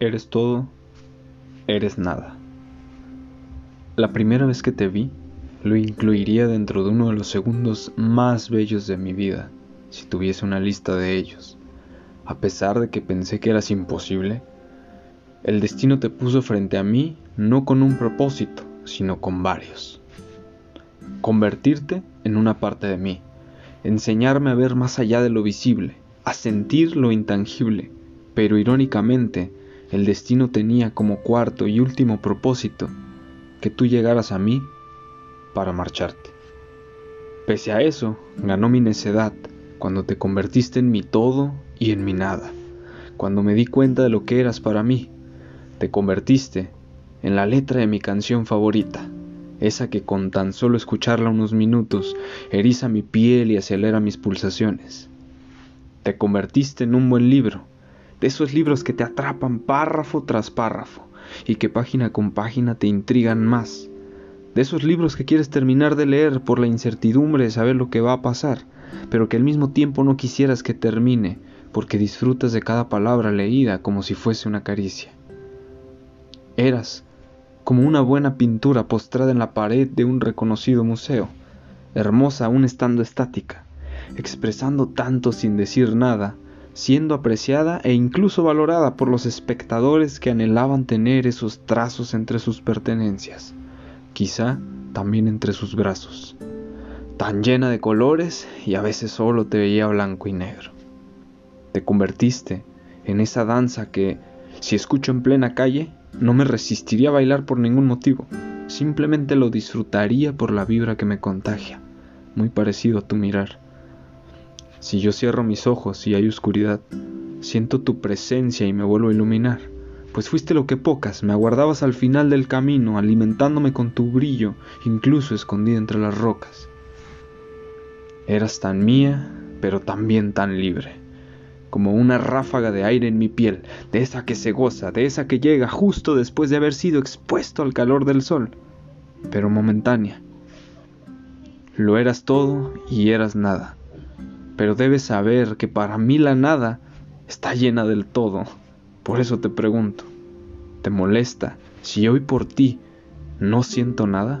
Eres todo, eres nada. La primera vez que te vi, lo incluiría dentro de uno de los segundos más bellos de mi vida, si tuviese una lista de ellos. A pesar de que pensé que eras imposible, el destino te puso frente a mí no con un propósito, sino con varios. Convertirte en una parte de mí, enseñarme a ver más allá de lo visible, a sentir lo intangible, pero irónicamente, el destino tenía como cuarto y último propósito que tú llegaras a mí para marcharte. Pese a eso, ganó mi necedad cuando te convertiste en mi todo y en mi nada, cuando me di cuenta de lo que eras para mí. Te convertiste en la letra de mi canción favorita, esa que con tan solo escucharla unos minutos eriza mi piel y acelera mis pulsaciones. Te convertiste en un buen libro, de esos libros que te atrapan párrafo tras párrafo y que página con página te intrigan más, de esos libros que quieres terminar de leer por la incertidumbre de saber lo que va a pasar, pero que al mismo tiempo no quisieras que termine, porque disfrutas de cada palabra leída como si fuese una caricia. Eras como una buena pintura postrada en la pared de un reconocido museo, hermosa aún estando estática, expresando tanto sin decir nada, siendo apreciada e incluso valorada por los espectadores que anhelaban tener esos trazos entre sus pertenencias, quizá también entre sus brazos, tan llena de colores y a veces solo te veía blanco y negro. Te convertiste en esa danza que, si escucho en plena calle, no me resistiría a bailar por ningún motivo, simplemente lo disfrutaría por la vibra que me contagia, muy parecido a tu mirar. Si yo cierro mis ojos y hay oscuridad, siento tu presencia y me vuelvo a iluminar, pues fuiste lo que pocas, me aguardabas al final del camino, alimentándome con tu brillo, incluso escondida entre las rocas. Eras tan mía, pero también tan libre, como una ráfaga de aire en mi piel, de esa que se goza, de esa que llega justo después de haber sido expuesto al calor del sol, pero momentánea. Lo eras todo y eras nada pero debes saber que para mí la nada está llena del todo. Por eso te pregunto, ¿te molesta si hoy por ti no siento nada?